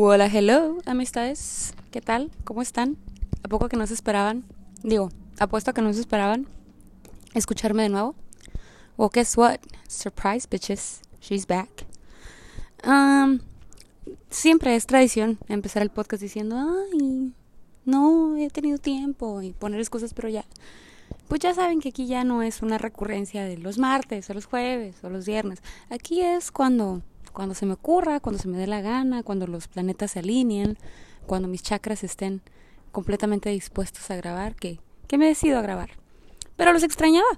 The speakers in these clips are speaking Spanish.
Hola, hello, amistades. ¿Qué tal? ¿Cómo están? ¿A poco que no se esperaban? Digo, apuesto a que no se esperaban escucharme de nuevo. Well, guess what? Surprise, bitches. She's back. Um, siempre es tradición empezar el podcast diciendo, ay, no he tenido tiempo y poner excusas, pero ya. Pues ya saben que aquí ya no es una recurrencia de los martes o los jueves o los viernes. Aquí es cuando cuando se me ocurra, cuando se me dé la gana, cuando los planetas se alineen, cuando mis chakras estén completamente dispuestos a grabar, que, que me decido a grabar. Pero los extrañaba,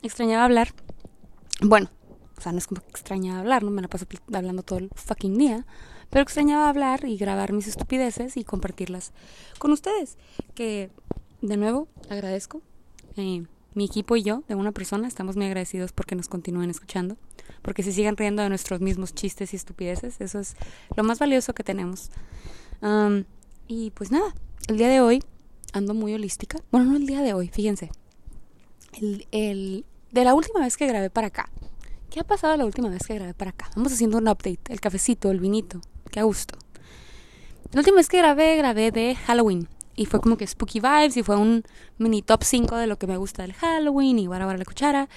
extrañaba hablar. Bueno, o sea, no es como que extrañaba hablar, no me la paso hablando todo el fucking día, pero extrañaba hablar y grabar mis estupideces y compartirlas con ustedes, que de nuevo agradezco. Eh, mi equipo y yo, de una persona, estamos muy agradecidos porque nos continúen escuchando porque se sigan riendo de nuestros mismos chistes y estupideces. Eso es lo más valioso que tenemos. y pues nada, el día de hoy ando muy holística. Bueno, no el día de hoy, fíjense. El, el, de la última vez que grabé para acá. ¿Qué ha pasado la última vez que grabé para acá? Vamos haciendo un update. El cafecito, el vinito. Qué gusto. La última vez que grabé, grabé de Halloween. Y fue como que spooky vibes y fue un mini top 5 de lo que me gusta del Halloween y guarda la cuchara.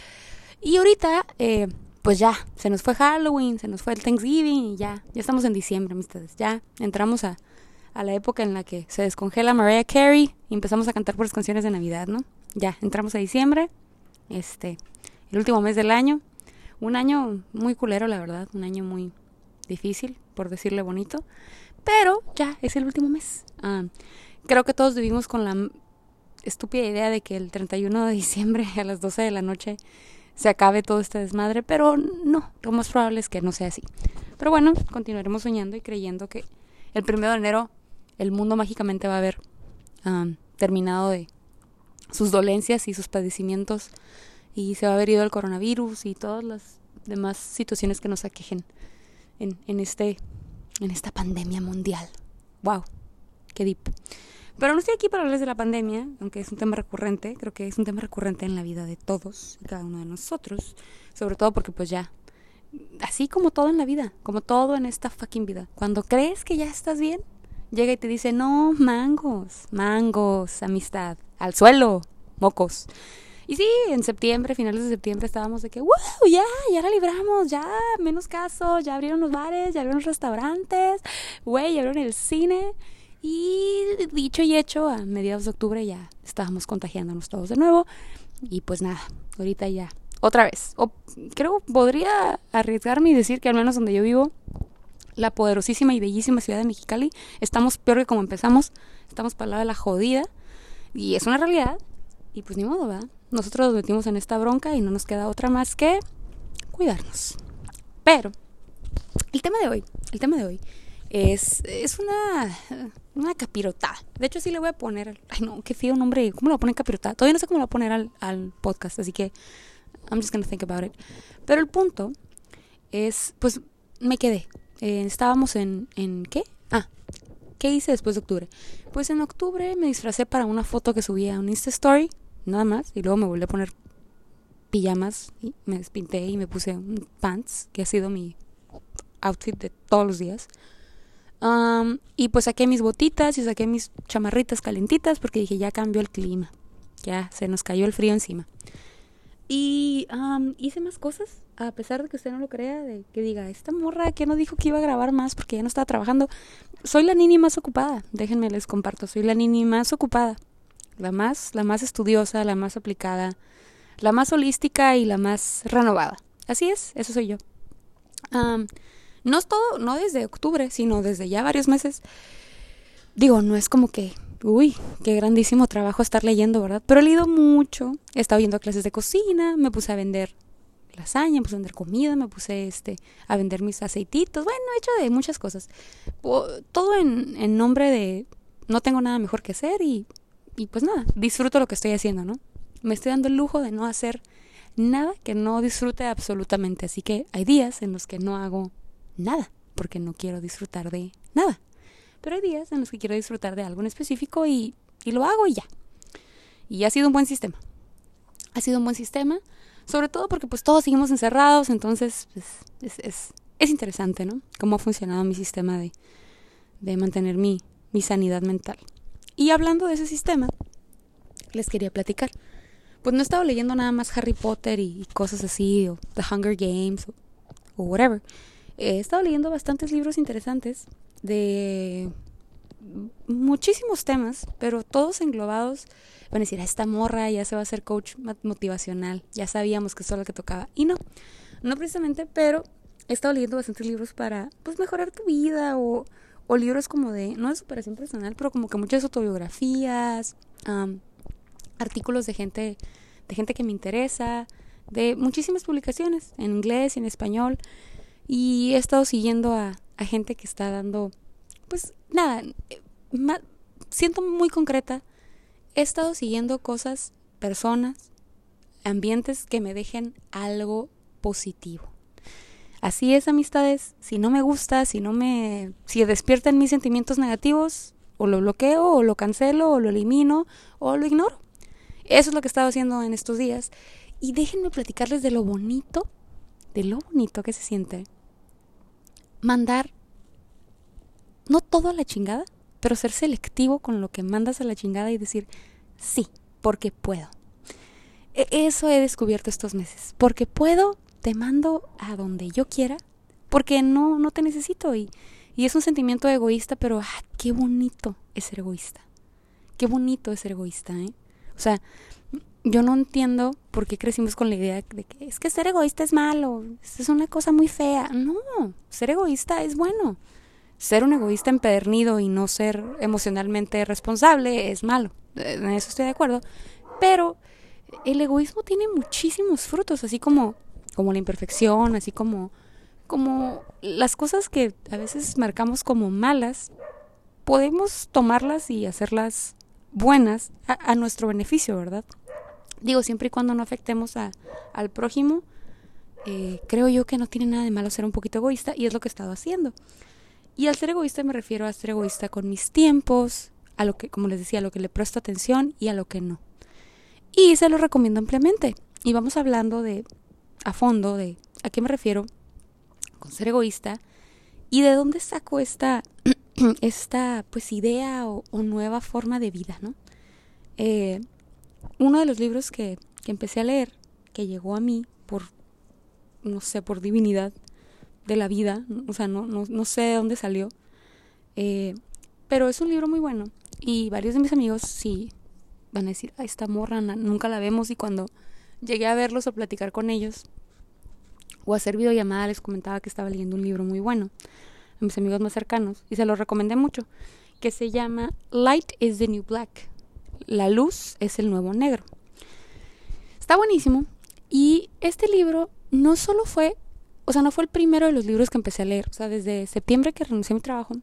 Y ahorita eh, pues ya, se nos fue Halloween, se nos fue el Thanksgiving ya, ya estamos en diciembre, amistades. Ya entramos a, a la época en la que se descongela Mariah Carey y empezamos a cantar por las canciones de Navidad, ¿no? Ya, entramos a diciembre, este, el último mes del año. Un año muy culero, la verdad, un año muy difícil, por decirle bonito. Pero ya, es el último mes. Ah, creo que todos vivimos con la estúpida idea de que el 31 de diciembre a las 12 de la noche se acabe todo este desmadre, pero no, lo más probable es que no sea así. Pero bueno, continuaremos soñando y creyendo que el primero de enero el mundo mágicamente va a haber terminado de sus dolencias y sus padecimientos y se va a haber ido el coronavirus y todas las demás situaciones que nos aquejen en, en, este, en esta pandemia mundial. ¡Wow! ¡Qué deep! Pero no estoy aquí para hablarles de la pandemia, aunque es un tema recurrente, creo que es un tema recurrente en la vida de todos y cada uno de nosotros, sobre todo porque pues ya, así como todo en la vida, como todo en esta fucking vida, cuando crees que ya estás bien, llega y te dice, no, mangos, mangos, amistad, al suelo, mocos. Y sí, en septiembre, finales de septiembre, estábamos de que, wow, ya, ya la libramos, ya, menos casos, ya abrieron los bares, ya abrieron los restaurantes, güey, ya abrieron el cine. Y dicho y hecho, a mediados de octubre ya estábamos contagiándonos todos de nuevo. Y pues nada, ahorita ya, otra vez. O, creo podría arriesgarme y decir que al menos donde yo vivo, la poderosísima y bellísima ciudad de Mexicali, estamos peor que como empezamos. Estamos para el lado de la jodida. Y es una realidad. Y pues ni modo, ¿verdad? Nosotros nos metimos en esta bronca y no nos queda otra más que cuidarnos. Pero, el tema de hoy, el tema de hoy es, es una, una capirotada. De hecho, sí le voy a poner. Ay, no, qué feo nombre. ¿Cómo lo voy a poner capirotada? Todavía no sé cómo lo poner al, al podcast, así que I'm just gonna think about it. Pero el punto es, pues me quedé. Eh, estábamos en, en. ¿Qué? Ah, ¿qué hice después de octubre? Pues en octubre me disfracé para una foto que subí a un Insta Story, nada más, y luego me volví a poner pijamas y me despinté y me puse un pants, que ha sido mi outfit de todos los días y pues saqué mis botitas y saqué mis chamarritas calentitas porque dije, ya cambió el clima. Ya se nos cayó el frío encima. Y hice más cosas, a pesar de que usted no lo crea, de que diga, esta morra que no dijo que iba a grabar más porque ya no estaba trabajando. Soy la nini más ocupada, déjenme les comparto, soy la nini más ocupada. La más, la más estudiosa, la más aplicada, la más holística y la más renovada. Así es, eso soy yo. No es todo, no desde octubre, sino desde ya varios meses. Digo, no es como que, uy, qué grandísimo trabajo estar leyendo, ¿verdad? Pero he leído mucho, he estado viendo clases de cocina, me puse a vender lasaña, me puse a vender comida, me puse este a vender mis aceititos, bueno, he hecho de muchas cosas. Todo en, en nombre de no tengo nada mejor que hacer y, y pues nada, disfruto lo que estoy haciendo, ¿no? Me estoy dando el lujo de no hacer nada que no disfrute absolutamente. Así que hay días en los que no hago nada, porque no quiero disfrutar de nada. Pero hay días en los que quiero disfrutar de algo en específico y, y lo hago y ya. Y ha sido un buen sistema. Ha sido un buen sistema, sobre todo porque pues todos seguimos encerrados, entonces pues, es, es, es interesante, ¿no? Cómo ha funcionado mi sistema de, de mantener mi, mi sanidad mental. Y hablando de ese sistema, les quería platicar. Pues no he estado leyendo nada más Harry Potter y, cosas así, o The Hunger Games, o, whatever. He estado leyendo bastantes libros interesantes de muchísimos temas, pero todos englobados. Van a decir, a esta morra ya se va a hacer coach motivacional, ya sabíamos que eso es lo que tocaba. Y no, no precisamente, pero he estado leyendo bastantes libros para pues mejorar tu vida o, o libros como de, no de superación personal, pero como que muchas autobiografías, artículos de gente, de gente que me interesa, de muchísimas publicaciones en inglés y en español. Y he estado siguiendo a, a gente que está dando, pues nada, eh, siento muy concreta, he estado siguiendo cosas, personas, ambientes que me dejen algo positivo. Así es, amistades. Si no me gusta, si no me. Si despiertan mis sentimientos negativos, o lo bloqueo, o lo cancelo, o lo elimino, o lo ignoro. Eso es lo que he estado haciendo en estos días. Y déjenme platicarles de lo bonito, de lo bonito que se siente mandar no todo a la chingada, pero ser selectivo con lo que mandas a la chingada y decir, sí, porque puedo. E, eso he descubierto estos meses. Porque puedo, te mando a donde yo quiera, porque no, no te necesito. Y, y es un sentimiento egoísta, pero ah, qué bonito es ser egoísta. Qué bonito es ser egoísta, ¿eh? O sea, yo no entiendo por qué crecimos con la idea de que es que ser egoísta es malo, es una cosa muy fea. No, ser egoísta es bueno. Ser un egoísta empedernido y no ser emocionalmente responsable es malo. En eso estoy de acuerdo. Pero el egoísmo tiene muchísimos frutos, así como, como la imperfección, así como, como las cosas que a veces marcamos como malas, podemos tomarlas y hacerlas buenas a, nuestro beneficio, ¿verdad? Digo, siempre y cuando no afectemos a, al prójimo, eh, creo yo que no tiene nada de malo ser un poquito egoísta y es lo que he estado haciendo. Y al ser egoísta me refiero a ser egoísta con mis tiempos, a lo que, como les decía, a lo que le presto atención y a lo que no. Y se lo recomiendo ampliamente. Y vamos hablando de, a fondo, de a qué me refiero con ser egoísta y de dónde saco esta esta pues idea o, nueva forma de vida, ¿no? Eh, uno de los libros que, que, empecé a leer, que llegó a mí por, no sé, por divinidad de la vida, o sea, no, no, no sé de dónde salió, eh, pero es un libro muy bueno y varios de mis amigos sí van a decir, a esta morra nunca la vemos y cuando llegué a verlos o platicar con ellos o hacer videollamada les comentaba que estaba leyendo un libro muy bueno mis amigos más cercanos y se lo recomendé mucho, que se llama Light is the New Black. La luz es el nuevo negro. Está buenísimo y este libro no solo fue, o sea, no fue el primero de los libros que empecé a leer, o sea, desde septiembre que renuncié a mi trabajo,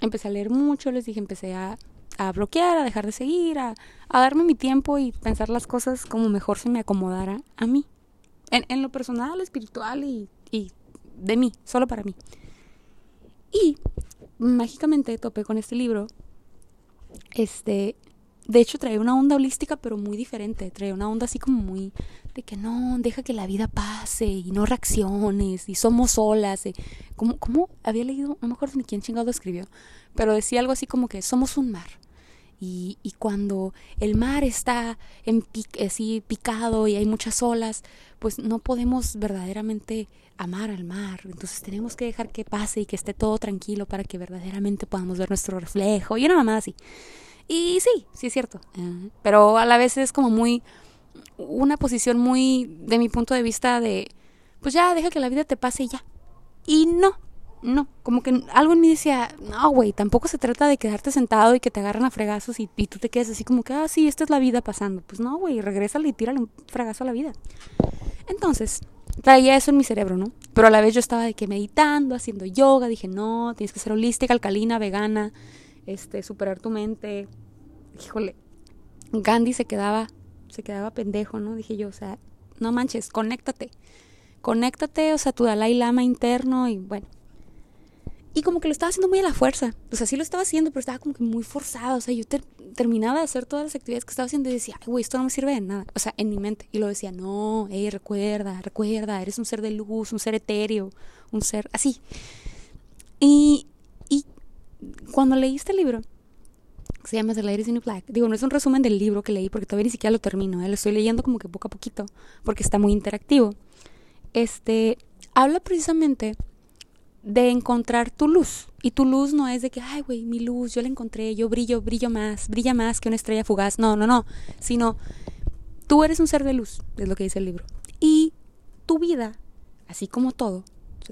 empecé a leer mucho, les dije, empecé a, a bloquear, a dejar de seguir, a, a, darme mi tiempo y pensar las cosas como mejor se me acomodara a mí. En, en lo personal, espiritual y, y de mí, solo para mí. Y mágicamente topé con este libro. Este, de hecho trae una onda holística, pero muy diferente. Trae una onda así como muy de que no, deja que la vida pase y no reacciones y somos solas. como, como había leído, no me acuerdo ni quién chingado escribió, pero decía algo así como que somos un mar. Y, y cuando el mar está en así picado y hay muchas olas, pues no podemos verdaderamente amar al mar. Entonces tenemos que dejar que pase y que esté todo tranquilo para que verdaderamente podamos ver nuestro reflejo y una mamá así. Y sí, sí es cierto. Pero a la vez es como muy, una posición muy, de mi punto de vista, de, pues ya, deja que la vida te pase y ya. Y no, no, como que algo en mí decía, no, güey, tampoco se trata de quedarte sentado y que te agarren a fregazos y, tú te quedes así como que, ah, sí, esta es la vida pasando. Pues no, güey, regrésale y tírale un fregazo a la vida. Entonces, traía eso en mi cerebro, ¿no? Pero a la vez yo estaba de que meditando, haciendo yoga, dije, no, tienes que ser holística, alcalina, vegana, este, superar tu mente. Híjole, Gandhi se quedaba, se quedaba pendejo, ¿no? Dije yo, o sea, no manches, conéctate. Conéctate, o sea, tu Dalai Lama interno y bueno, y como que lo estaba haciendo muy a la fuerza. O sea, sí lo estaba haciendo, pero estaba como que muy forzado. O sea, yo terminaba de hacer todas las actividades que estaba haciendo y decía, ay, güey, esto no me sirve de nada. O sea, en mi mente. Y lo decía, no, hey, recuerda, recuerda, eres un ser de luz, un ser etéreo, un ser así. Y cuando leí este libro, se llama The Ladies in Black, digo, no es un resumen del libro que leí porque todavía ni siquiera lo termino, ¿eh? lo estoy leyendo como que poco a poquito porque está muy interactivo. Este, habla precisamente de encontrar tu luz. Y tu luz no es de que, ay, güey, mi luz, yo la encontré, yo brillo, brillo más, brilla más que una estrella fugaz. No, no, no. Sino, tú eres un ser de luz, es lo que dice el libro. Y tu vida, así como todo,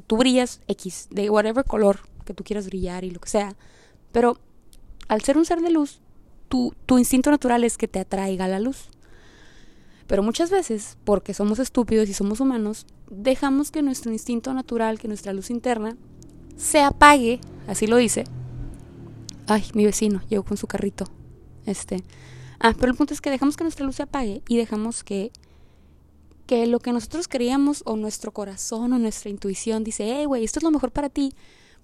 tú brillas X, de whatever color que tú quieras brillar y lo que sea. Pero al ser un ser de luz, tu, tu instinto natural es que te atraiga la luz. Pero muchas veces, porque somos estúpidos y somos humanos, dejamos que nuestro instinto natural, que nuestra luz interna, se apague, así lo dice. Ay, mi vecino llegó con su carrito. Este. Ah, pero el punto es que dejamos que nuestra luz se apague y dejamos que que lo que nosotros creíamos o nuestro corazón o nuestra intuición dice, hey, güey, esto es lo mejor para ti,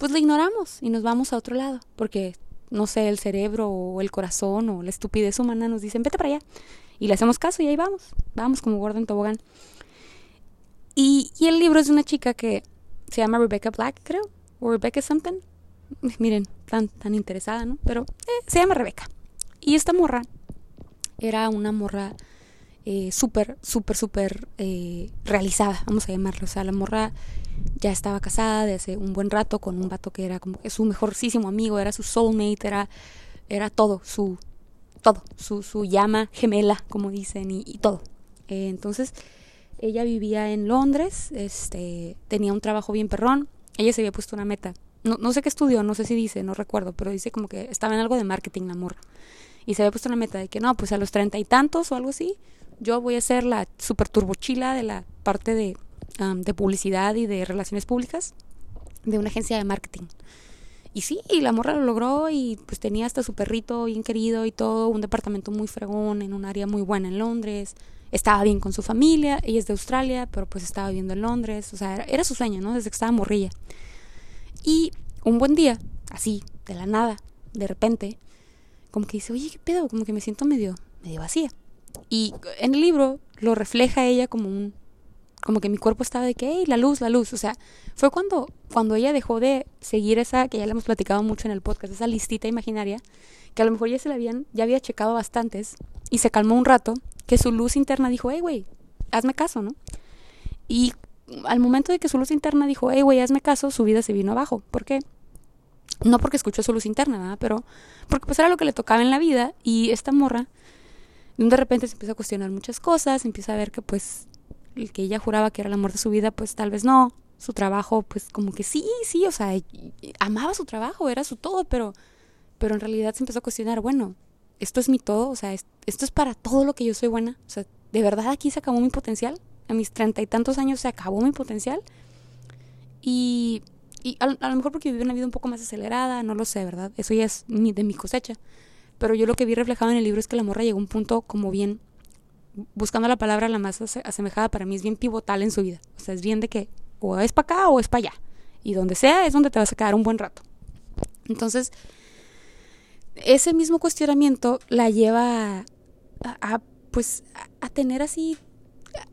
pues lo ignoramos y nos vamos a otro lado, porque, no sé, el cerebro o el corazón o la estupidez humana nos dicen, vete para allá. Y le hacemos caso y ahí vamos, vamos como gordo en tobogán. Y, y el libro es de una chica que se llama Rebecca Black, creo, o Rebecca something. Miren, tan, tan interesada, ¿no? Pero eh, se llama Rebecca. Y esta morra era una morra eh, súper, súper, súper eh, realizada, vamos a llamarlo. O sea, la morra ya estaba casada de hace un buen rato con un vato que era como que su mejorcísimo amigo, era su soulmate, era, era todo, su, todo, su, su llama gemela, como dicen, y, todo. Eh, entonces, ella vivía en Londres, este, tenía un trabajo bien perrón, ella se había puesto una meta. No, no sé qué estudió, no sé si dice, no recuerdo, pero dice como que estaba en algo de marketing, amor. Y se había puesto una meta de que no, pues a los treinta y tantos o algo así, yo voy a ser la super turbochila de la parte de, de publicidad y de relaciones públicas de una agencia de marketing. Y sí, la morra lo logró y pues tenía hasta su perrito bien querido y todo, un departamento muy fregón en un área muy buena en Londres. Estaba bien con su familia, ella es de Australia, pero pues estaba viviendo en Londres, o sea, era, su sueño, ¿no? Desde que estaba morrilla. Y un buen día, así, de la nada, de repente, como que dice, oye, ¿qué pedo? Como que me siento medio, medio vacía. Y en el libro lo refleja ella como un como que mi cuerpo estaba de que, hey, la luz, la luz. O sea, fue cuando, cuando ella dejó de seguir esa, que ya le hemos platicado mucho en el podcast, esa listita imaginaria, que a lo mejor ya se la habían, ya había checado bastantes, y se calmó un rato, que su luz interna dijo, hey, güey, hazme caso, ¿no? Y al momento de que su luz interna dijo, hey, güey, hazme caso, su vida se vino abajo. ¿Por qué? No porque escuchó su luz interna, ¿verdad? Pero porque pues era lo que le tocaba en la vida, y esta morra, de repente se empieza a cuestionar muchas cosas, empieza a ver que pues el que ella juraba que era el amor de su vida, pues tal vez no. Su trabajo, pues como que sí, sí, o sea, amaba su trabajo, era su todo, pero, pero en realidad se empezó a cuestionar, bueno, esto es mi todo, o sea, esto es para todo lo que yo soy buena, o sea, ¿de verdad aquí se acabó mi potencial? A mis treinta y tantos años se acabó mi potencial. Y, y a, lo mejor porque viví una vida un poco más acelerada, no lo sé, ¿verdad? Eso ya es de mi cosecha. Pero yo lo que vi reflejado en el libro es que la morra llegó a un punto como bien buscando la palabra la más asemejada para mí es bien pivotal en su vida. O sea, es bien de que o es para acá o es para allá. Y donde sea es donde te vas a quedar un buen rato. Entonces, ese mismo cuestionamiento la lleva a, pues a, tener así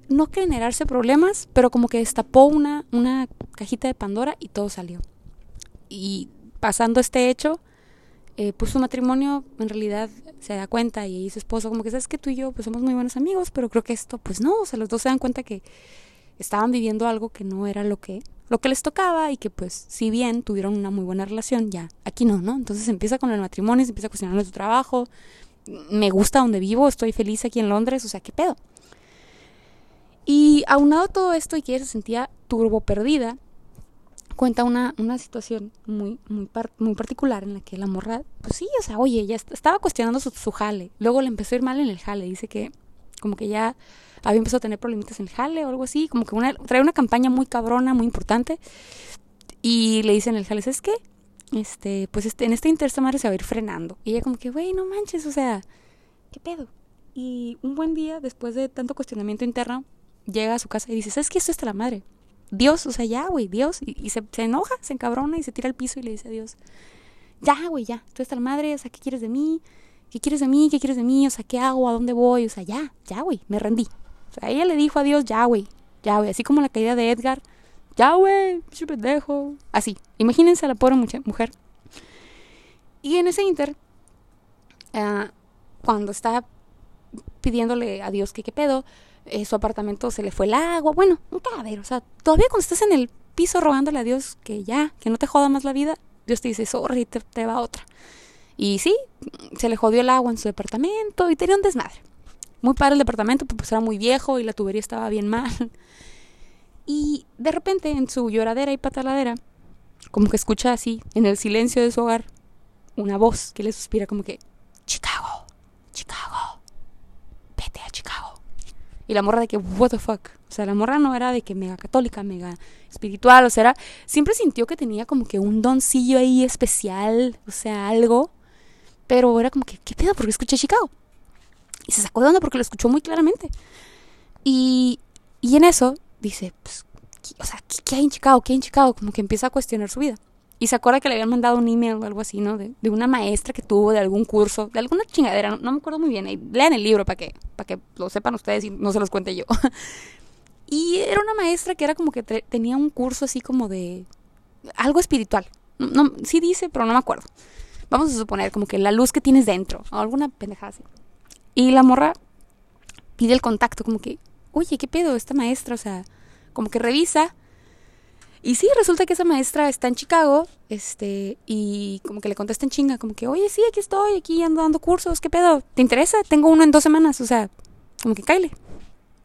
no generarse problemas, pero como que destapó una, una cajita de Pandora y todo salió. Y pasando este hecho, eh, pues su matrimonio en realidad se da cuenta y su esposo como que sabes que tú y yo pues somos muy buenos amigos, pero creo que esto pues no, o sea, los dos se dan cuenta que estaban viviendo algo que no era lo que lo que les tocaba y que pues si bien tuvieron una muy buena relación, ya aquí no, ¿no? Entonces empieza con el matrimonio, se empieza a cuestionar su trabajo, me gusta donde vivo, estoy feliz aquí en Londres, o sea, ¿qué pedo? Y aunado todo esto y que ella se sentía turbo perdida, cuenta una, una situación muy, muy, muy particular en la que la morra, pues sí, o sea, oye, ya estaba cuestionando su, su, jale. Luego le empezó a ir mal en el jale. Dice que como que ya había empezado a tener problemitas en el jale o algo así. Como que una, trae una campaña muy cabrona, muy importante. Y le dicen el jale, ¿sabes qué? Este, pues este, en este intersemana se va a ir frenando. Y ella como que, güey, no manches, o sea, ¿qué pedo? Y un buen día, después de tanto cuestionamiento interno, llega a su casa y dice, ¿sabes qué? Esto está la madre. Dios, o sea, ya, güey, Dios. Y, se, enoja, se encabrona y se tira al piso y le dice a Dios, ya, güey, ya, tú estás la madre, o sea, ¿qué quieres de mí? ¿Qué quieres de mí? ¿Qué quieres de mí? O sea, ¿qué hago? ¿A dónde voy? O sea, ya, ya, güey, me rendí. O sea, ella le dijo a Dios, ya, güey, ya, güey, así como la caída de Edgar, ya, güey, pendejo. Así, imagínense a la pobre mujer. Y en ese inter, ah, cuando está pidiéndole a Dios que qué pedo, eh, su apartamento se le fue el agua, bueno, un cagadero, o sea, todavía cuando estás en el piso rogándole a Dios que ya, que no te joda más la vida, Dios te dice, sorry, te, te va otra. Y sí, se le jodió el agua en su departamento y tenía un desmadre. Muy padre el departamento, pues era muy viejo y la tubería estaba bien mal. Y de repente en su lloradera y pataladera, como que escucha así, en el silencio de su hogar, una voz que le suspira como que, Chicago, Chicago. Y la morra de que, what the fuck. O sea, la morra no era de que mega católica, mega espiritual, o sea, era, siempre sintió que tenía como que un doncillo ahí especial, o sea, algo. Pero era como que, ¿qué pedo? Porque escuché Chicago. Y se sacó de onda porque lo escuchó muy claramente. Y, y en eso dice, pues, o sea, ¿qué, hay en Chicago? ¿Qué hay en Chicago? Como que empieza a cuestionar su vida. Y se acuerda que le habían mandado un email o algo así, ¿no? De, de una maestra que tuvo, de algún curso, de alguna chingadera, no, me acuerdo muy bien. lean el libro para que, para que lo sepan ustedes y no se los cuente yo. y era una maestra que era como que tenía un curso así como de algo espiritual. No, sí dice, pero no me acuerdo. Vamos a suponer como que la luz que tienes dentro, o alguna pendejada así. Y la morra pide el contacto, como que, oye, ¿qué pedo? Esta maestra, o sea, como que revisa. Y sí, resulta que esa maestra está en Chicago, este, y como que le contesta en chinga, como que, oye, sí, aquí estoy, aquí ando dando cursos, ¿qué pedo? ¿Te interesa? Tengo uno en dos semanas, o sea, como que caile.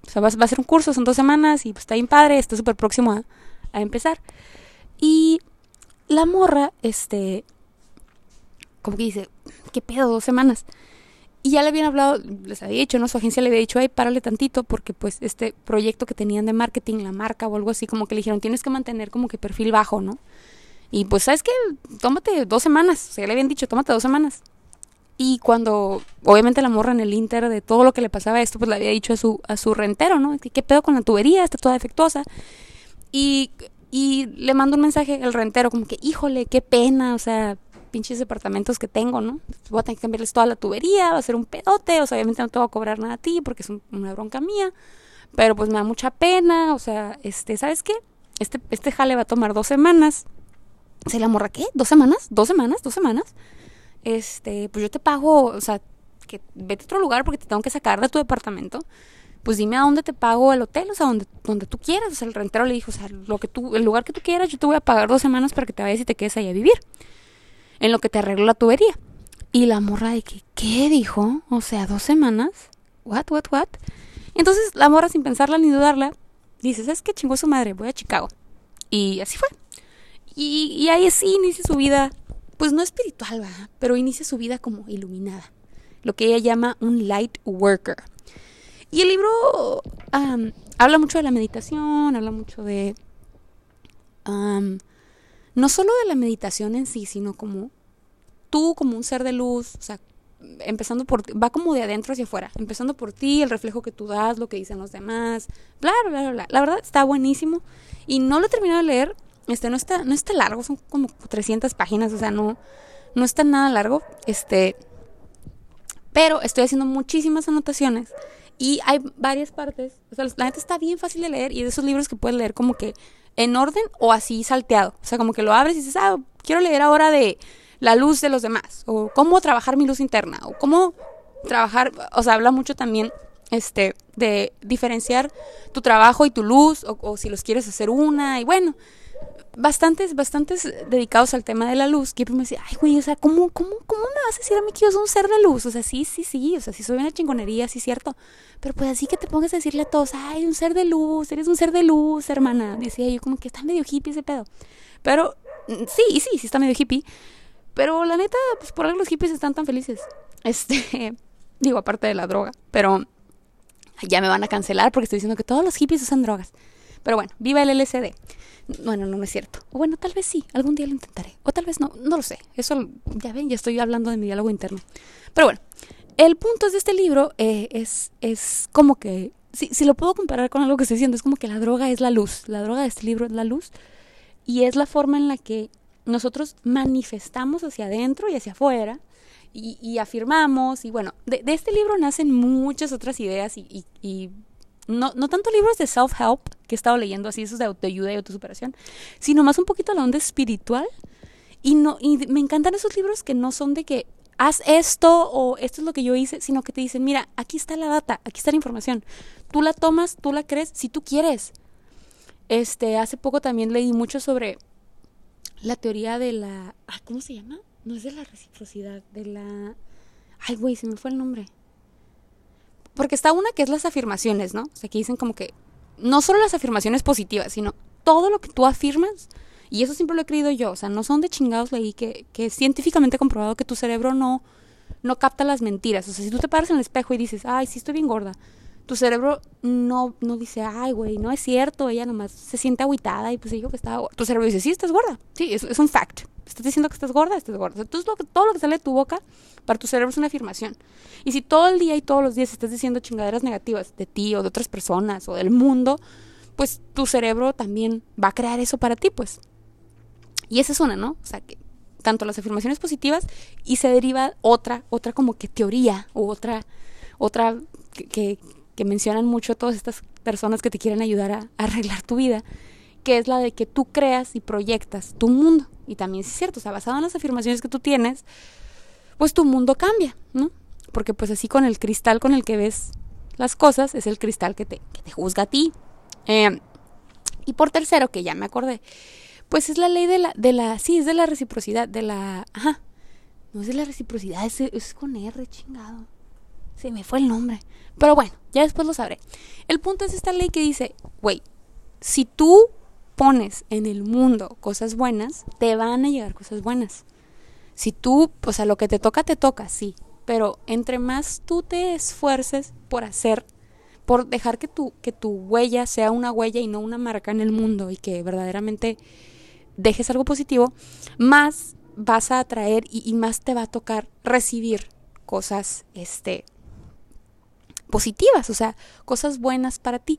O sea, va, a ser un curso, son dos semanas, y pues está bien padre, está súper próximo a, a empezar. Y la morra, este, como que dice, ¿qué pedo? Dos semanas. Y ya le habían hablado, les había dicho, ¿no? Su agencia le había dicho, ay, párale tantito, porque pues este proyecto que tenían de marketing, la marca o algo así, como que le dijeron, tienes que mantener como que perfil bajo, ¿no? Y pues, ¿sabes qué? Tómate dos semanas. O sea, ya le habían dicho, tómate dos semanas. Y cuando, obviamente la morra en el Inter de todo lo que le pasaba a esto, pues le había dicho a su, a su rentero, ¿no? ¿Qué pedo con la tubería? Está toda defectuosa. Y, y le mando un mensaje al rentero, como que, híjole, qué pena, o sea, pinches departamentos que tengo, ¿no? Voy a tener que cambiarles toda la tubería, va a ser un pedote, o sea, obviamente no te voy a cobrar nada a ti porque es una bronca mía, pero pues me da mucha pena, o sea, este, ¿sabes qué? Este, este jale va a tomar dos semanas. ¿Se la morra qué? ¿Dos semanas? ¿Dos semanas? ¿Dos semanas? Este, pues yo te pago, o sea, que vete a otro lugar porque te tengo que sacar de tu departamento pues dime a dónde te pago el hotel, o sea, donde, donde tú quieras. O sea, el rentero le dijo, o sea, lo que tú, el lugar que tú quieras, yo te voy a pagar dos semanas para que te vayas y te quedes ahí a vivir en lo que te arreglo la tubería. Y la morra de que, ¿qué dijo? O sea, dos semanas. ¿What, what, what? Entonces la morra, sin pensarla ni dudarla, dice, ¿sabes qué chingó su madre? Voy a Chicago. Y así fue. Y, y ahí sí inicia su vida, pues no espiritual, ¿verdad? Pero inicia su vida como iluminada. Lo que ella llama un light worker. Y el libro habla mucho de la meditación, habla mucho de no solo de la meditación en sí, sino como tú como un ser de luz, o sea, empezando por va como de adentro hacia afuera, empezando por ti, el reflejo que tú das, lo que dicen los demás, bla bla bla bla. La verdad está buenísimo y no lo he terminado de leer, este no está no está largo, son como 300 páginas, o sea, no no está nada largo, este pero estoy haciendo muchísimas anotaciones y hay varias partes, o sea, la neta está bien fácil de leer y de esos libros que puedes leer como que en orden o así salteado. O sea, como que lo abres y dices, ah, quiero leer ahora de la luz de los demás, o cómo trabajar mi luz interna, o cómo trabajar, o sea, habla mucho también este de diferenciar tu trabajo y tu luz, o, o si los quieres hacer una, y bueno, bastantes, bastantes dedicados al tema de la luz, que me decía, ay, güey, o sea, ¿cómo, cómo, ¿cómo me vas a decir a mí que yo soy un ser de luz? O sea, sí, sí, sí, o sea, sí soy una chingonería, sí, cierto. Pero pues así que te pongas a decirle a todos, ay, un ser de luz, eres un ser de luz, hermana. Decía yo, como que está medio hippie ese pedo. Pero mm, sí, sí, sí está medio hippie. Pero la neta, pues por algo los hippies están tan felices. Este, digo, aparte de la droga. Pero ya me van a cancelar porque estoy diciendo que todos los hippies usan drogas. Pero bueno, viva el LSD. Bueno, no, es cierto. O bueno, tal vez sí, algún día lo intentaré. O tal vez no, no lo sé. Eso, ya ven, ya estoy hablando de mi diálogo interno. Pero bueno, el punto de este libro eh, es, es como que, si, si lo puedo comparar con algo que estoy diciendo, es como que la droga es la luz. La droga de este libro es la luz. Y es la forma en la que nosotros manifestamos hacia adentro y hacia afuera. Y, afirmamos, y bueno, de, este libro nacen muchas otras ideas y, y no, no tanto libros de self-help que he estado leyendo, así esos de autoayuda y autosuperación, sino más un poquito la onda espiritual Y, no, y me encantan esos libros que no son de que haz esto o esto es lo que yo hice, sino que te dicen, mira, aquí está la data, aquí está la información. Tú la tomas, tú la crees, si tú quieres. Este, hace poco también leí mucho sobre la teoría de la... Ah, ¿Cómo se llama? No es de la reciprocidad, de la... Ay, güey, se me fue el nombre. Porque está una que es las afirmaciones, ¿no? O sea, que dicen como que no solo las afirmaciones positivas, sino todo lo que tú afirmas y eso siempre lo he creído yo, o sea, no son de chingados leí que, que es científicamente comprobado que tu cerebro no, no capta las mentiras. O sea, si tú te paras en el espejo y dices, ay, sí estoy bien gorda, tu cerebro no, no dice, ay, güey, no es cierto, ella nomás se siente aguitada y pues dijo que estaba gorda. Tu cerebro dice, sí, estás gorda. Sí, es, es un fact. Estás diciendo que estás gorda, estás gorda. Entonces, todo lo que sale de tu boca para tu cerebro es una afirmación. Y si todo el día y todos los días estás diciendo chingaderas negativas de ti o de otras personas o del mundo, pues tu cerebro también va a crear eso para ti, pues. Y esa es una, ¿no? O sea, que tanto las afirmaciones positivas y se deriva otra, otra como que teoría o otra, otra que, mencionan mucho todas estas personas que te quieren ayudar a, arreglar tu vida, que es la de que tú creas y proyectas tu mundo. Y también es cierto, o sea, basado en las afirmaciones que tú tienes, pues tu mundo cambia, ¿no? Porque pues así con el cristal con el que ves las cosas, es el cristal que te, que te juzga a ti. Eh, y por tercero, que ya me acordé, pues es la ley de la, de la, sí, es de la reciprocidad, de la, ajá, no es de la reciprocidad, es con R, chingado. Se me fue el nombre. Pero bueno, ya después lo sabré. El punto es esta ley que dice, güey, si tú pones en el mundo cosas buenas, te van a llegar cosas buenas. Si tú, o sea, lo que te toca, te toca, sí. Pero entre más tú te esfuerces por hacer, por dejar que tu, que tu huella sea una huella y no una marca en el mundo y que verdaderamente dejes algo positivo, más vas a atraer y, más te va a tocar recibir cosas este, positivas, o sea, cosas buenas para ti.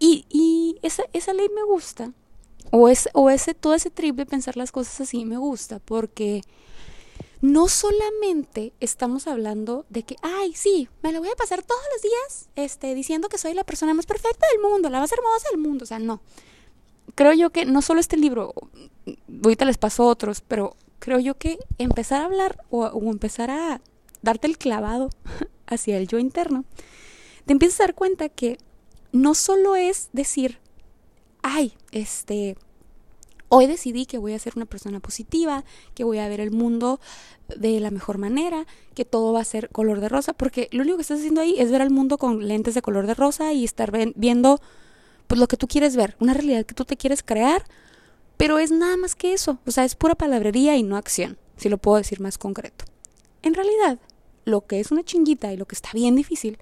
Y, y esa, esa ley me gusta, o, es, o ese, todo ese trip de pensar las cosas así me gusta, porque no solamente estamos hablando de que, ay, sí, me lo voy a pasar todos los días este, diciendo que soy la persona más perfecta del mundo, la más hermosa del mundo, o sea, no creo yo que no solo este libro, ahorita les paso otros, pero creo yo que empezar a hablar o, empezar a darte el clavado hacia el yo interno, te empiezas a dar cuenta que no solo es decir, ay, este, hoy decidí que voy a ser una persona positiva, que voy a ver el mundo de la mejor manera, que todo va a ser color de rosa, porque lo único que estás haciendo ahí es ver al mundo con lentes de color de rosa y estar viendo pues lo que tú quieres ver, una realidad que tú te quieres crear, pero es nada más que eso, o sea, es pura palabrería y no acción, si lo puedo decir más concreto. En realidad, lo que es una chinguita y lo que está bien difícil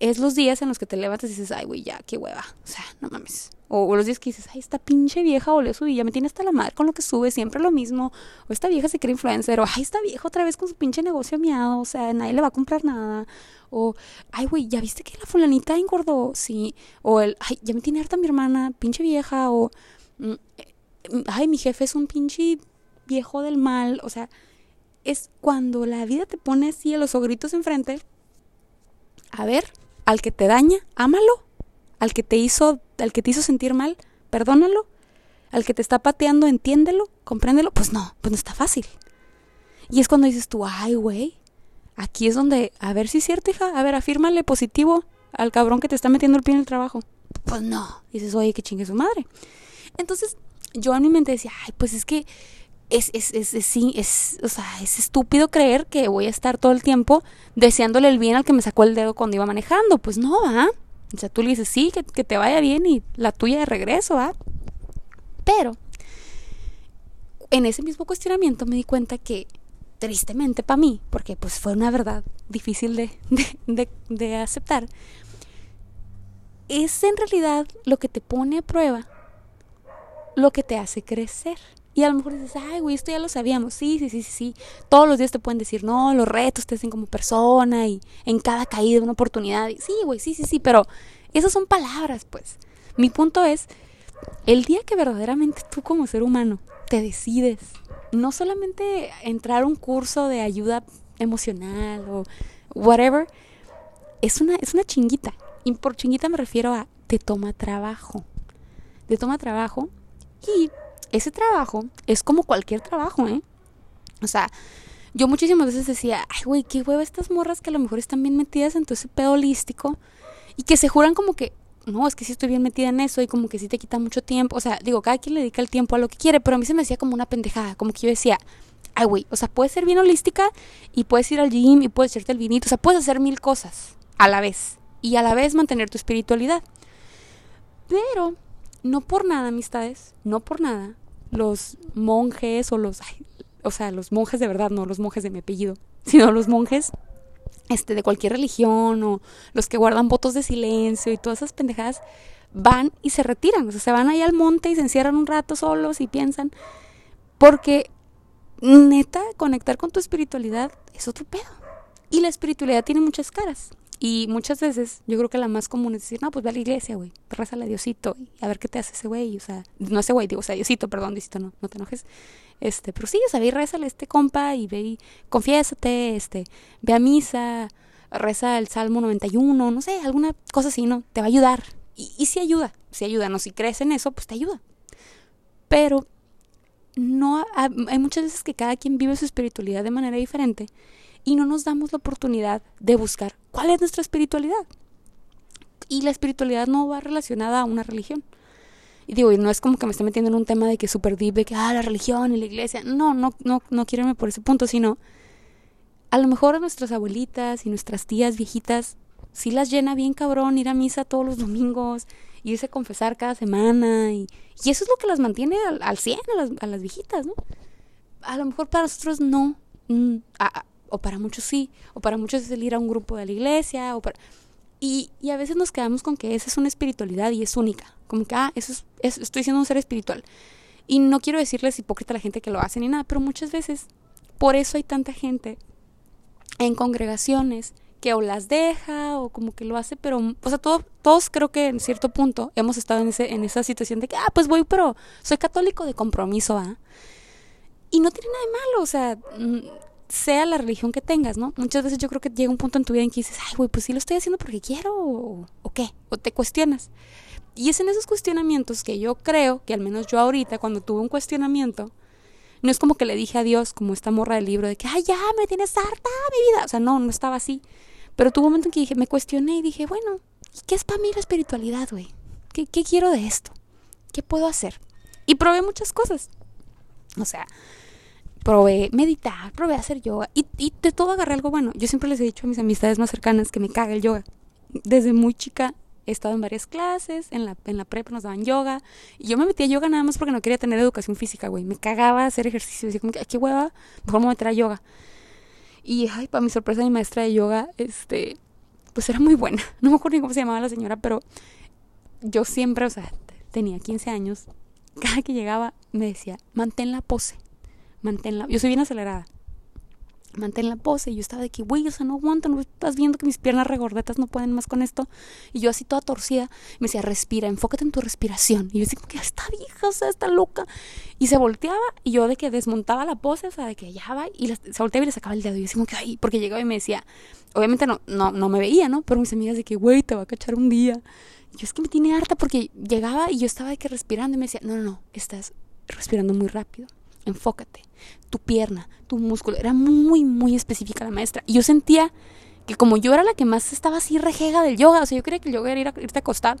es los días en los que te levantas y dices, ay, güey, ya, qué hueva, o sea, no mames. O, los días que dices, ay, esta pinche vieja volvió a ya me tiene hasta la madre con lo que sube, siempre lo mismo. O esta vieja se cree influencer, o ay, esta vieja otra vez con su pinche negocio miado, o sea, nadie le va a comprar nada. O, ay, güey, ¿ya viste que la fulanita engordó? Sí. O el, ay, ya me tiene harta mi hermana, pinche vieja. O, mm, eh, ay, mi jefe es un pinche viejo del mal. O sea, es cuando la vida te pone así a los ogritos enfrente. A ver, al que te daña, ámalo. Al que te hizo, al que te hizo sentir mal, perdónalo. Al que te está pateando, entiéndelo, compréndelo. Pues no, pues no está fácil. Y es cuando dices tú, ay, güey, Aquí es donde, a ver si es cierto, hija, a ver, afírmale positivo al cabrón que te está metiendo el pie en el trabajo. Pues no, dices, oye, que chingue su madre. Entonces, yo en mi mente decía, ay, pues es que es, es, es, es, sí, es, o sea, es estúpido creer que voy a estar todo el tiempo deseándole el bien al que me sacó el dedo cuando iba manejando. Pues no, ¿ah? O sea, tú le dices, sí, que, que te vaya bien y la tuya de regreso, ¿ah? Pero, en ese mismo cuestionamiento me di cuenta que tristemente para mí, porque pues fue una verdad difícil de, de, de, aceptar, es en realidad lo que te pone a prueba, lo que te hace crecer. Y a lo mejor dices, ay, güey, esto ya lo sabíamos. Sí, sí, sí, sí, sí. Todos los días te pueden decir, no, los retos te hacen como persona y en cada caída una oportunidad. sí, güey, sí, sí, sí, pero esas son palabras, pues. Mi punto es, el día que verdaderamente tú como ser humano te decides no solamente entrar a un curso de ayuda emocional o whatever, es una, es una chinguita. Y por chinguita me refiero a te toma trabajo. Te toma trabajo y ese trabajo es como cualquier trabajo, ¿eh? O sea, yo muchísimas veces decía, ay, güey, qué hueva estas morras que a lo mejor están bien metidas en todo ese pedo holístico y que se juran como que, no, es que sí estoy bien metida en eso y como que sí te quita mucho tiempo. O sea, digo, cada quien le dedica el tiempo a lo que quiere, pero a mí se me hacía como una pendejada, como que yo decía, ay, güey, o sea, puedes ser bien holística y puedes ir al gym y puedes echarte el vinito, o sea, puedes hacer mil cosas a la vez y a la vez mantener tu espiritualidad. Pero no por nada, amistades, no por nada, los monjes o los, o sea, los monjes de verdad, no los monjes de mi apellido, sino los monjes este, de cualquier religión o los que guardan votos de silencio y todas esas pendejadas, van y se retiran, o sea, se van ahí al monte y se encierran un rato solos y piensan, porque neta, conectar con tu espiritualidad es otro pedo. Y la espiritualidad tiene muchas caras. Y muchas veces yo creo que la más común es decir, no, pues ve a la iglesia, güey, rezale a Diosito y a ver qué te hace ese güey. O sea, no ese güey, digo, o sea, Diosito, perdón, Diosito, no, no te enojes. Este, pero sí, o sea, ve y rezale a este compa y ve y confiésate, este, ve a misa, reza el Salmo 91, no sé, alguna cosa así, ¿no? Te va a ayudar. Y, y sí ayuda, sí ayuda, ¿no? Si crees en eso, pues te ayuda. Pero no, hay muchas veces que cada quien vive su espiritualidad de manera diferente y no nos damos la oportunidad de buscar cuál es nuestra espiritualidad. Y la espiritualidad no va relacionada a una religión. Y digo, y no es como que me esté metiendo en un tema de que súper deep, de que, ah, la religión y la iglesia. No, no, no, no quiero irme por ese punto, sino a lo mejor a nuestras abuelitas y nuestras tías viejitas sí las llena bien cabrón ir a misa todos los domingos, irse a confesar cada semana y, eso es lo que las mantiene al, al 100 a las, a las viejitas, ¿no? A lo mejor para nosotros no. Mm, o para muchos sí, o para muchos es el ir a un grupo de la iglesia, o para... Y, y a veces nos quedamos con que esa es una espiritualidad y es única, como que, ah, eso es, estoy siendo un ser espiritual. Y no quiero decirles hipócrita a la gente que lo hace ni nada, pero muchas veces por eso hay tanta gente en congregaciones que o las deja o como que lo hace, pero, o sea, todo, todos creo que en cierto punto hemos estado en, ese, en esa situación de que, ah, pues voy, pero soy católico de compromiso, ¿ah? Y no tiene nada de malo, o sea, sea la religión que tengas, ¿no? Muchas veces yo creo que llega un punto en tu vida en que dices, ay, güey, pues sí lo estoy haciendo porque quiero o, qué, o te cuestionas. Y es en esos cuestionamientos que yo creo que al menos yo ahorita, cuando tuve un cuestionamiento, no es como que le dije a Dios, como esta morra del libro, de que, ay, ya, me tienes harta mi vida. O sea, no, no estaba así. Pero tuvo un momento en que dije, me cuestioné y dije, bueno, ¿qué es para mí la espiritualidad, güey? ¿Qué, ¿Qué quiero de esto? ¿Qué puedo hacer? Y probé muchas cosas. O sea, probé meditar, probé hacer yoga y, de todo agarré algo bueno. Yo siempre les he dicho a mis amistades más cercanas que me caga el yoga. Desde muy chica he estado en varias clases, en la, en prepa nos daban yoga y yo me metí a yoga nada más porque no quería tener educación física, güey. Me cagaba hacer ejercicio, decía como que, qué hueva, mejor me meter a yoga. Y, ay, para mi sorpresa, mi maestra de yoga, este, pues era muy buena. No me acuerdo ni cómo se llamaba la señora, pero yo siempre, o sea, tenía 15 años. Cada que llegaba me decía, mantén la pose manténla. Yo soy bien acelerada. Mantén la pose. Y yo estaba de que, güey, o sea, no aguanto, no estás viendo que mis piernas regordetas no pueden más con esto. Y yo así toda torcida, me decía, respira, enfócate en tu respiración. Y yo decía, que está vieja, o sea, está loca. Y se volteaba y yo de que desmontaba la pose, o sea, de que ya va, y se volteaba y le sacaba el dedo. Y yo decía, que, ay, porque llegaba y me decía, obviamente no, no, no me veía, ¿no? Pero mis amigas de que, güey, te va a cachar un día. yo es que me tiene harta porque llegaba y yo estaba de que respirando y me decía, no, no, no, estás respirando muy rápido enfócate, tu pierna, tu músculo. Era muy, muy específica la maestra. Y yo sentía que como yo era la que más estaba así rejega del yoga, o sea, yo creía que el yoga era ir a, irte a acostar,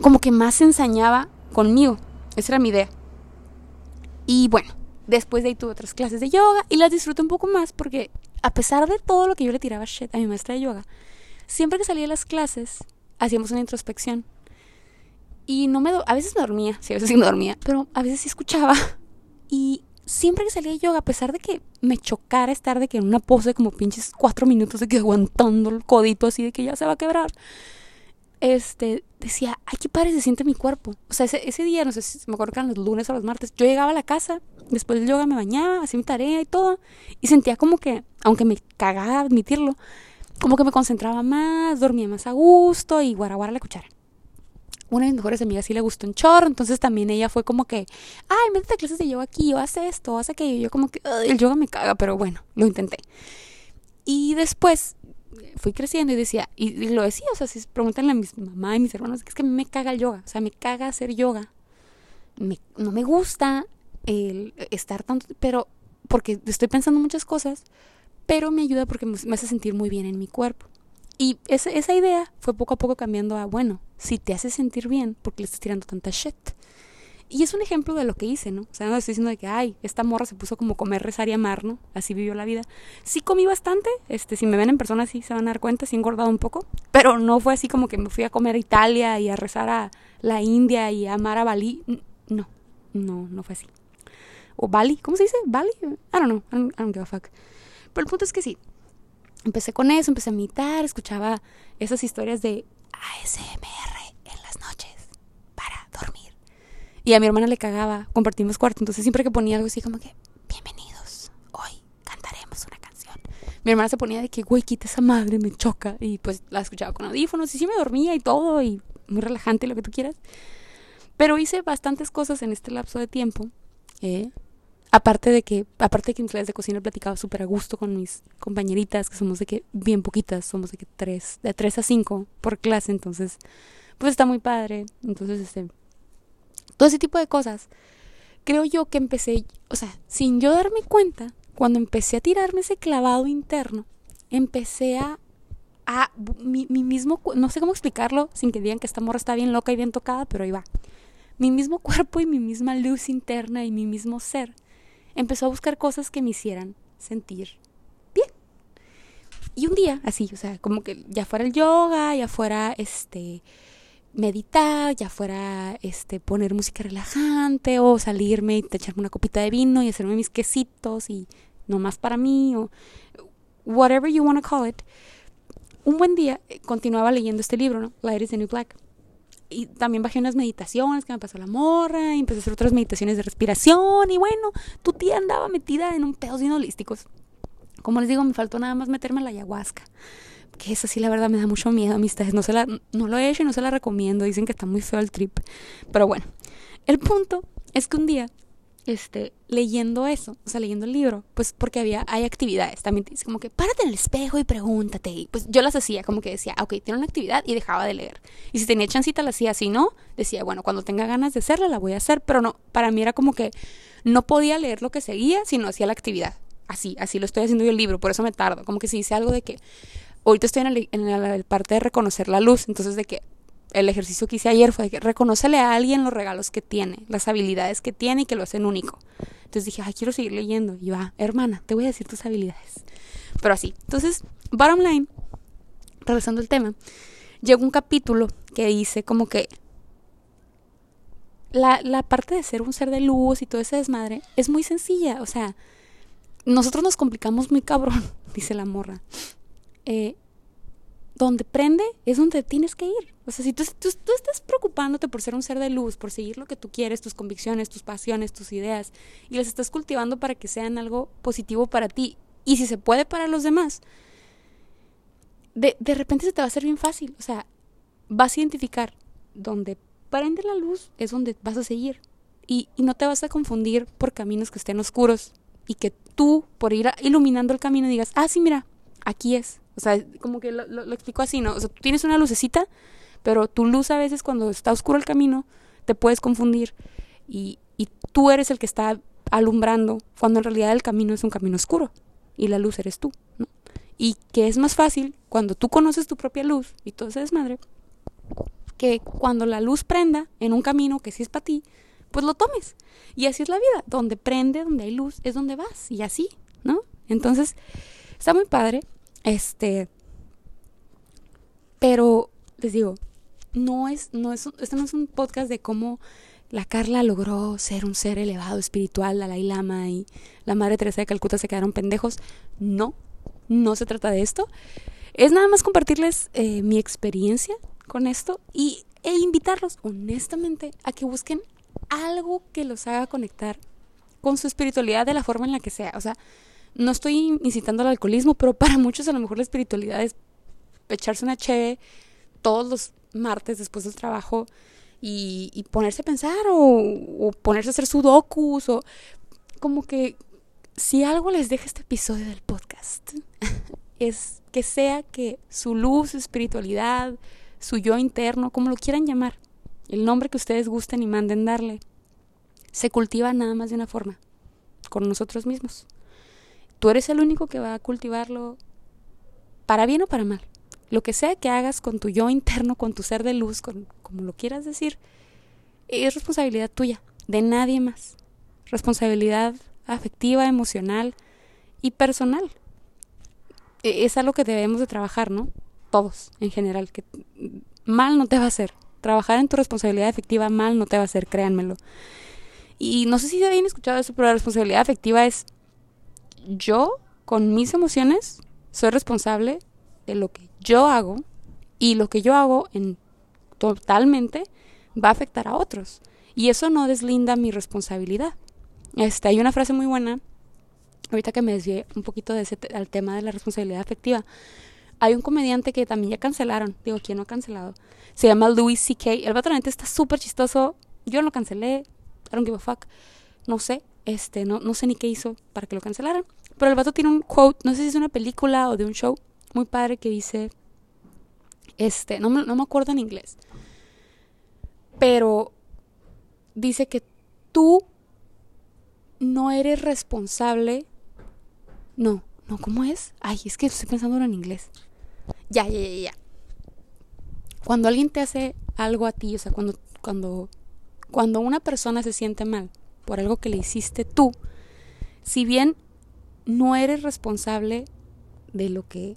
como que más se ensañaba conmigo. Esa era mi idea. Y bueno, después de ahí tuve otras clases de yoga y las disfruté un poco más porque a pesar de todo lo que yo le tiraba shit a mi maestra de yoga, siempre que salía de las clases hacíamos una introspección. Y no me a veces me dormía, sí, a veces sí me dormía, pero a veces sí escuchaba y siempre que salía de yoga, a pesar de que me chocara estar de que en una pose como pinches cuatro minutos de que aguantando el codito así de que ya se va a quebrar, este, decía, ay, qué padre se siente mi cuerpo. O sea, ese, ese día, no sé si me acuerdo que eran los lunes o los martes, yo llegaba a la casa, después del yoga me bañaba, hacía mi tarea y todo, y sentía como que, aunque me cagaba admitirlo, como que me concentraba más, dormía más a gusto y guaraguara la cuchara una de mis mejores amigas sí le gustó un chorro, entonces también ella fue como que, ay, métete a clases de yoga aquí, o haz esto, o haz aquello. Yo como que, el yoga me caga, pero bueno, lo intenté. Y después fui creciendo y decía, y, lo decía, o sea, si preguntan a mi mamá y mis hermanos, es que me caga el yoga, o sea, me caga hacer yoga. no me gusta el estar tanto, pero porque estoy pensando muchas cosas, pero me ayuda porque me hace sentir muy bien en mi cuerpo. Y esa, idea fue poco a poco cambiando a, bueno, si te hace sentir bien, porque le estás tirando tanta shit? Y es un ejemplo de lo que hice, ¿no? O sea, no estoy diciendo que, ay, esta morra se puso como comer, rezar y amar, ¿no? Así vivió la vida. Sí comí bastante, este, si me ven en persona sí se van a dar cuenta, sí engordado un poco, pero no fue así como que me fui a comer a Italia y a rezar a la India y a amar a Bali. No, no, no fue así. O Bali, ¿cómo se dice? ¿Bali? I don't know, I don't, give a fuck. Pero el punto es que sí, empecé con eso, empecé a meditar, escuchaba esas historias de ASMR en las noches para dormir. Y a mi hermana le cagaba, compartimos cuarto, entonces siempre que ponía algo así como que, bienvenidos, hoy cantaremos una canción. Mi hermana se ponía de que, güey, quita esa madre, me choca. Y pues la escuchaba con audífonos y sí me dormía y todo, y muy relajante, lo que tú quieras. Pero hice bastantes cosas en este lapso de tiempo. Eh, aparte de que, aparte de que en clases de cocina he platicado súper a gusto con mis compañeritas, que somos de que bien poquitas, somos de que tres, de tres a cinco por clase, entonces, pues está muy padre. Entonces, este, todo ese tipo de cosas. Creo yo que empecé, o sea, sin yo darme cuenta, cuando empecé a tirarme ese clavado interno, empecé a, a mi, mi mismo, no sé cómo explicarlo sin que digan que esta morra está bien loca y bien tocada, pero ahí va. Mi mismo cuerpo y mi misma luz interna y mi mismo ser empezó a buscar cosas que me hicieran sentir bien. Y un día, así, o sea, como que ya fuera el yoga, ya fuera este meditar, ya fuera este poner música relajante o salirme y echarme una copita de vino y hacerme mis quesitos y no más para mí o whatever you want to call it. Un buen día eh, continuaba leyendo este libro, ¿no? Light is the New Black y también bajé unas meditaciones que me pasó la morra, y empecé a hacer otras meditaciones de respiración, y bueno, tu tía andaba metida en un pedo sin holísticos. Como les digo, me faltó nada más meterme a la ayahuasca. Que esa sí, la verdad, me da mucho miedo, amistades. No, se la, no lo he hecho y no se la recomiendo. Dicen que está muy feo el trip. Pero bueno, el punto es que un día este, leyendo eso, o sea, leyendo el libro, pues porque había, hay actividades, también te dice como que párate en el espejo y pregúntate, y pues yo las hacía, como que decía, ok, tiene una actividad y dejaba de leer, y si tenía chancita la hacía, si no, decía, bueno, cuando tenga ganas de hacerla la voy a hacer, pero no, para mí era como que no podía leer lo que seguía, sino hacía la actividad, así, así lo estoy haciendo yo el libro, por eso me tardo, como que si dice algo de que, ahorita estoy en en la parte de reconocer la luz, entonces de que el ejercicio que hice ayer fue que reconocele a alguien los regalos que tiene, las habilidades que tiene y que lo hacen único. Entonces dije, ay, quiero seguir leyendo. Y va, hermana, te voy a decir tus habilidades. Pero así. Entonces, bottom line, regresando al tema, llegó un capítulo que dice como que la, la parte de ser un ser de luz y todo ese desmadre es muy sencilla. O sea, nosotros nos complicamos muy cabrón, dice la morra. Eh, donde prende es donde tienes que ir. O sea, si tú, estás preocupándote por ser un ser de luz, por seguir lo que tú quieres, tus convicciones, tus pasiones, tus ideas, y las estás cultivando para que sean algo positivo para ti, y si se puede para los demás, de, repente se te va a hacer bien fácil. O sea, vas a identificar donde prende la luz es donde vas a seguir. Y, y no te vas a confundir por caminos que estén oscuros y que tú, por ir iluminando el camino, digas, ah, sí, mira, aquí es o sea, como que lo, explico así, ¿no? O sea, tú tienes una lucecita, pero tu luz a veces cuando está oscuro el camino te puedes confundir y, y tú eres el que está alumbrando cuando en realidad el camino es un camino oscuro y la luz eres tú, ¿no? Y que es más fácil cuando tú conoces tu propia luz y todo ese desmadre, que cuando la luz prenda en un camino que sí es para ti, pues lo tomes. Y así es la vida, donde prende, donde hay luz, es donde vas, y así, ¿no? Entonces, está muy padre. Este, pero les digo, no es, no es, este no es un podcast de cómo la Carla logró ser un ser elevado espiritual, la Dalai Lama y la Madre Teresa de Calcuta se quedaron pendejos. No, no se trata de esto. Es nada más compartirles eh, mi experiencia con esto y, e invitarlos honestamente a que busquen algo que los haga conectar con su espiritualidad de la forma en la que sea. O sea, no estoy incitando al alcoholismo, pero para muchos a lo mejor la espiritualidad es echarse una cheve todos los martes después del trabajo y, ponerse a pensar o, ponerse a hacer sudokus o como que si algo les deja este episodio del podcast es que sea que su luz, su espiritualidad, su yo interno, como lo quieran llamar, el nombre que ustedes gusten y manden darle, se cultiva nada más de una forma, con nosotros mismos. Tú eres el único que va a cultivarlo para bien o para mal. Lo que sea que hagas con tu yo interno, con tu ser de luz, con como lo quieras decir, es responsabilidad tuya, de nadie más. Responsabilidad afectiva, emocional y personal. E, es algo que debemos de trabajar, ¿no? Todos, en general, que mal no te va a hacer. Trabajar en tu responsabilidad afectiva mal no te va a hacer, créanmelo. Y no sé si habían escuchado eso, pero la responsabilidad afectiva es yo, con mis emociones, soy responsable de lo que yo hago y lo que yo hago en totalmente va a afectar a otros. Y eso no deslinda mi responsabilidad. Este, hay una frase muy buena, ahorita que me desvié un poquito de ese, al tema de la responsabilidad afectiva. Hay un comediante que también ya cancelaron, digo, ¿quién no ha cancelado? Se llama Louis C.K. El vato está súper chistoso. Yo lo cancelé, I don't give a fuck. No sé, este, no, no sé ni qué hizo para que lo cancelaran. Pero el vato tiene un quote, no sé si es una película o de un show, muy padre que dice, este, no me, no me acuerdo en inglés, pero dice que tú no eres responsable. No, no, ¿cómo es? Ay, es que estoy pensando en inglés. Ya, ya, ya, ya. Cuando alguien te hace algo a ti, o sea, cuando, cuando, cuando una persona se siente mal por algo que le hiciste tú, si bien no eres responsable de lo que,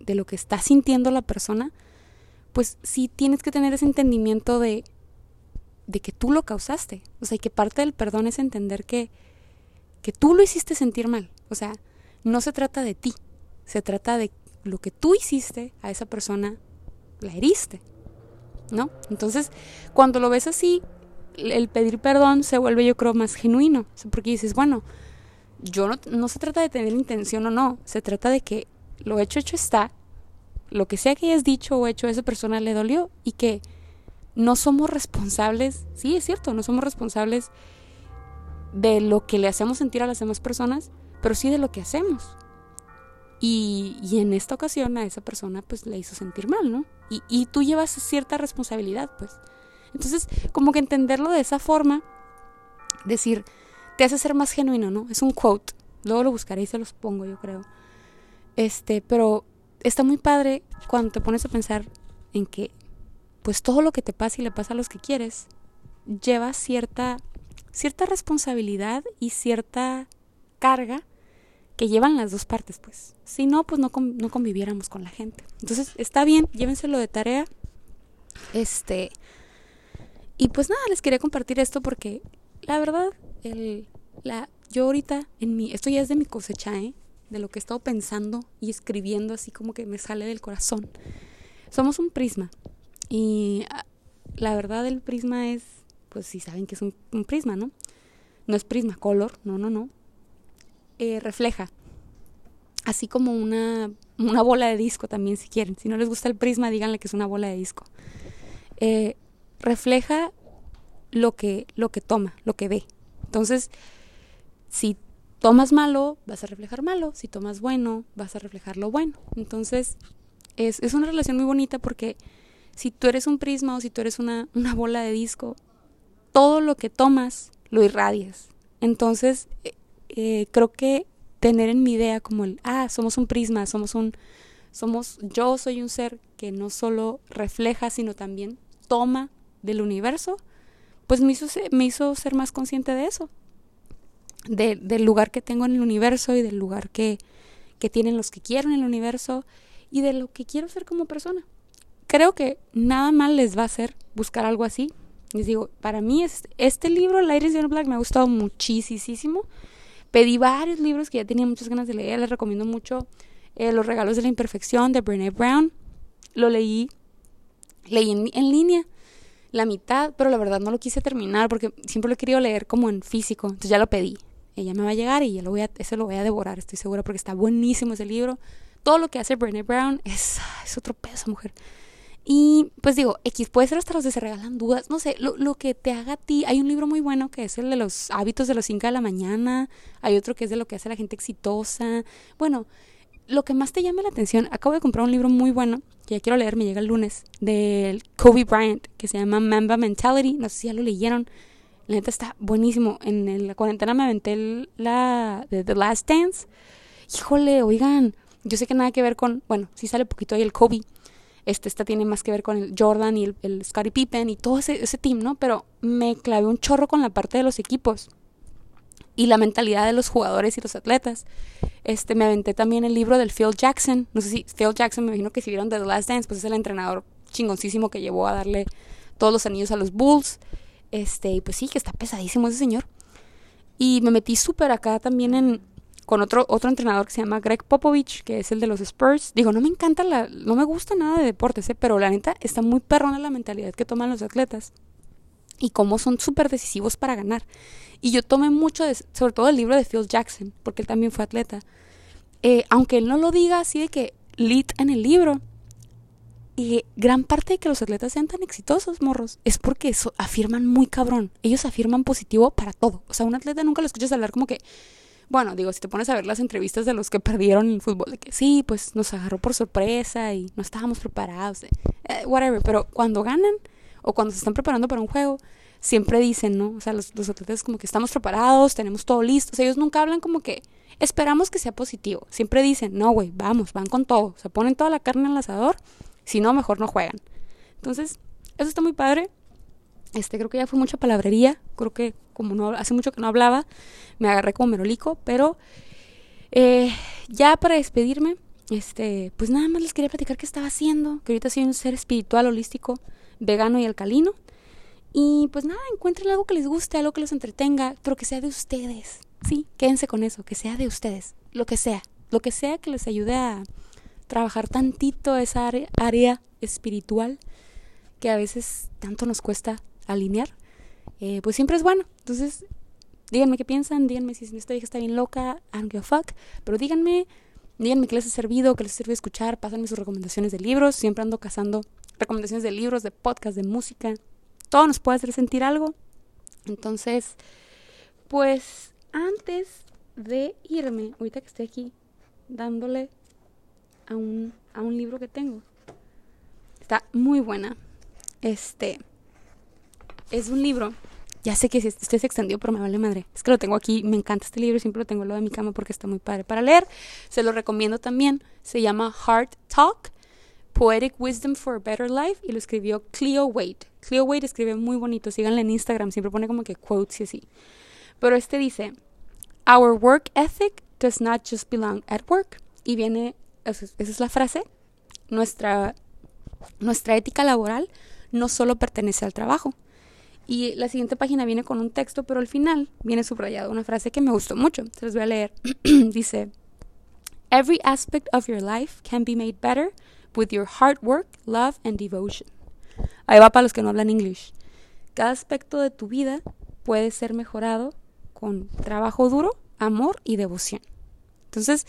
de lo que está sintiendo la persona, pues sí tienes que tener ese entendimiento de de que tú lo causaste. O sea, y que parte del perdón es entender que, que tú lo hiciste sentir mal. O sea, no se trata de ti, se trata de lo que tú hiciste a esa persona, la heriste. ¿No? Entonces, cuando lo ves así, el pedir perdón se vuelve, yo creo, más genuino. porque dices, bueno, yo no, no se trata de tener intención o no, se trata de que lo hecho, hecho está, lo que sea que hayas dicho o hecho a esa persona le dolió y que no somos responsables, sí es cierto, no somos responsables de lo que le hacemos sentir a las demás personas, pero sí de lo que hacemos. Y, y en esta ocasión a esa persona pues le hizo sentir mal, ¿no? Y, y tú llevas cierta responsabilidad, pues. Entonces, como que entenderlo de esa forma, decir, te hace ser más genuino, ¿no? Es un quote. Luego lo buscaré y se los pongo, yo creo. Este, pero está muy padre cuando te pones a pensar en que pues todo lo que te pasa y le pasa a los que quieres lleva cierta, cierta responsabilidad y cierta carga que llevan las dos partes, pues. Si no, pues no, no conviviéramos con la gente. Entonces, está bien, llévenselo de tarea. Este. Y pues nada, les quería compartir esto porque la verdad, el, la, yo ahorita en mi, esto ya es de mi cosecha, ¿eh? De lo que he estado pensando y escribiendo así como que me sale del corazón. Somos un prisma. Y ah, la verdad el prisma es, pues si saben que es un, prisma, ¿no? No es prisma color, no, no, no. Eh, refleja. Así como una, una bola de disco también si quieren. Si no les gusta el prisma, díganle que es una bola de disco. Eh, refleja lo que, lo que toma, lo que ve. Entonces, si tomas malo, vas a reflejar malo. Si tomas bueno, vas a reflejar lo bueno. Entonces, es, es una relación muy bonita porque si tú eres un prisma o si tú eres una, una bola de disco, todo lo que tomas lo irradias. Entonces, eh, eh, creo que tener en mi idea como el, ah, somos un prisma, somos un, somos, yo soy un ser que no solo refleja, sino también toma del universo, pues me hizo, me hizo ser más consciente de eso, de, del lugar que tengo en el universo y del lugar que, que tienen los que quiero en el universo y de lo que quiero ser como persona creo que nada mal les va a hacer buscar algo así. Les digo, para mí es, este libro, Ladies in Black, me ha gustado muchísimo. Pedí varios libros que ya tenía muchas ganas de leer. Les recomiendo mucho eh, Los regalos de la imperfección de Brené Brown. Lo leí, leí en, en línea la mitad, pero la verdad no lo quise terminar porque siempre lo he querido leer como en físico. Entonces ya lo pedí. Ella me va a llegar y ya lo voy a, ese lo voy a devorar, estoy segura, porque está buenísimo ese libro. Todo lo que hace Brené Brown es, es otro peso, mujer. Y pues digo, X puede ser hasta los que se regalan dudas, no sé, lo, lo, que te haga a ti. Hay un libro muy bueno que es el de los hábitos de los 5 de la mañana, hay otro que es de lo que hace la gente exitosa. Bueno, lo que más te llame la atención, acabo de comprar un libro muy bueno, que ya quiero leer, me llega el lunes, del Kobe Bryant, que se llama Mamba Mentality, no sé si ya lo leyeron. La neta está buenísimo. En la cuarentena me aventé la The Last Dance. Híjole, oigan, yo sé que nada que ver con, bueno, sí sale poquito ahí el Kobe. Este, esta tiene más que ver con el Jordan y el, el Scottie Pippen y todo ese, ese team, ¿no? Pero me clavé un chorro con la parte de los equipos y la mentalidad de los jugadores y los atletas. Este, me aventé también el libro del Phil Jackson. No sé si Phil Jackson, me imagino que si vieron The Last Dance, pues es el entrenador chingoncísimo que llevó a darle todos los anillos a los Bulls. Este, y pues sí, que está pesadísimo ese señor. Y me metí súper acá también en con otro, otro entrenador que se llama Greg Popovich, que es el de los Spurs. Digo, no me encanta la, no me gusta nada de deportes, ¿eh? pero la neta está muy perrona la mentalidad que toman los atletas y cómo son súper decisivos para ganar. Y yo tomé mucho, sobre todo el libro de Phil Jackson, porque él también fue atleta. Eh, aunque él no lo diga así de que lit en el libro, y gran parte de que los atletas sean tan exitosos, morros, es porque eso afirman muy cabrón. Ellos afirman positivo para todo. O sea, un atleta nunca lo escuchas hablar como que, bueno, digo, si te pones a ver las entrevistas de los que perdieron el fútbol, de que sí, pues nos agarró por sorpresa y no estábamos preparados, eh, whatever. Pero cuando ganan o cuando se están preparando para un juego, siempre dicen, ¿no? O sea, los, los atletas como que estamos preparados, tenemos todo listo. O sea, ellos nunca hablan como que esperamos que sea positivo. Siempre dicen, no, güey, vamos, van con todo. O sea, ponen toda la carne en el asador si no, mejor no juegan. Entonces, eso está muy padre. Este, creo que ya fue mucha palabrería. Creo que como no hace mucho que no hablaba, me agarré como merolico. Pero eh, ya para despedirme, este, pues nada más les quería platicar qué estaba haciendo. Que ahorita soy un ser espiritual, holístico, vegano y alcalino. Y pues nada, encuentren algo que les guste, algo que los entretenga, pero que sea de ustedes. Sí, quédense con eso, que sea de ustedes, lo que sea, lo que sea que les ayude a, trabajar tantito esa área, espiritual que a veces tanto nos cuesta alinear, eh, pues siempre es bueno. Entonces, díganme qué piensan, díganme si esta hija está bien loca, I don't give a fuck, pero díganme, díganme qué les ha servido, qué les sirve escuchar, pásenme sus recomendaciones de libros, siempre ando cazando recomendaciones de libros, de podcast, de música, todo nos puede hacer sentir algo. Entonces, pues antes de irme, ahorita que estoy aquí dándole a un, a un libro que tengo. Está muy buena. Este es un libro. Ya sé que este se extendió, pero me vale madre. Es que lo tengo aquí, me encanta este libro, siempre lo tengo lo de mi cama porque está muy padre para leer. Se lo recomiendo también. Se llama Heart Talk, Poetic Wisdom for a Better Life y lo escribió Cleo Wade. Cleo Wade escribe muy bonito, síganle en Instagram, siempre pone como que quotes y así. Pero este dice, Our work ethic does not just belong at work. Y viene esa es la frase, nuestra, nuestra ética laboral no solo pertenece al trabajo. Y la siguiente página viene con un texto, pero al final viene subrayado una frase que me gustó mucho. Se voy a leer. Dice, Every aspect of your life can be made better with your hard work, love and devotion. Ahí va para los que no hablan inglés. Cada aspecto de tu vida puede ser mejorado con trabajo duro, amor y devoción. Entonces,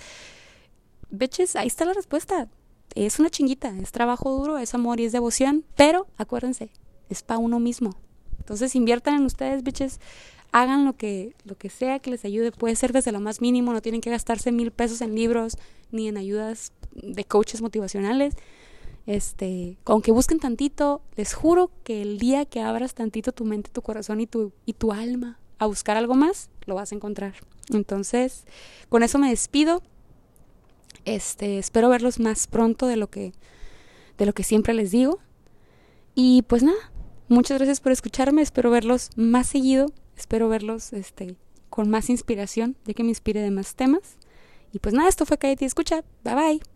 bitches, ahí está la respuesta. Es una chinguita, es trabajo duro, es amor y es devoción, pero acuérdense, es para uno mismo. Entonces inviertan en ustedes, bitches, hagan lo que, lo que sea que les ayude, puede ser desde lo más mínimo, no tienen que gastarse mil pesos en libros ni en ayudas de coaches motivacionales. Este, aunque busquen tantito, les juro que el día que abras tantito tu mente, tu corazón y tu, y tu alma a buscar algo más, lo vas a encontrar. Entonces, con eso me despido. Este, espero verlos más pronto de lo que de lo que siempre les digo. Y pues nada, muchas gracias por escucharme, espero verlos más seguido, espero verlos este con más inspiración, ya que me inspire de más temas. Y pues nada, esto fue Cállate y escucha. Bye bye.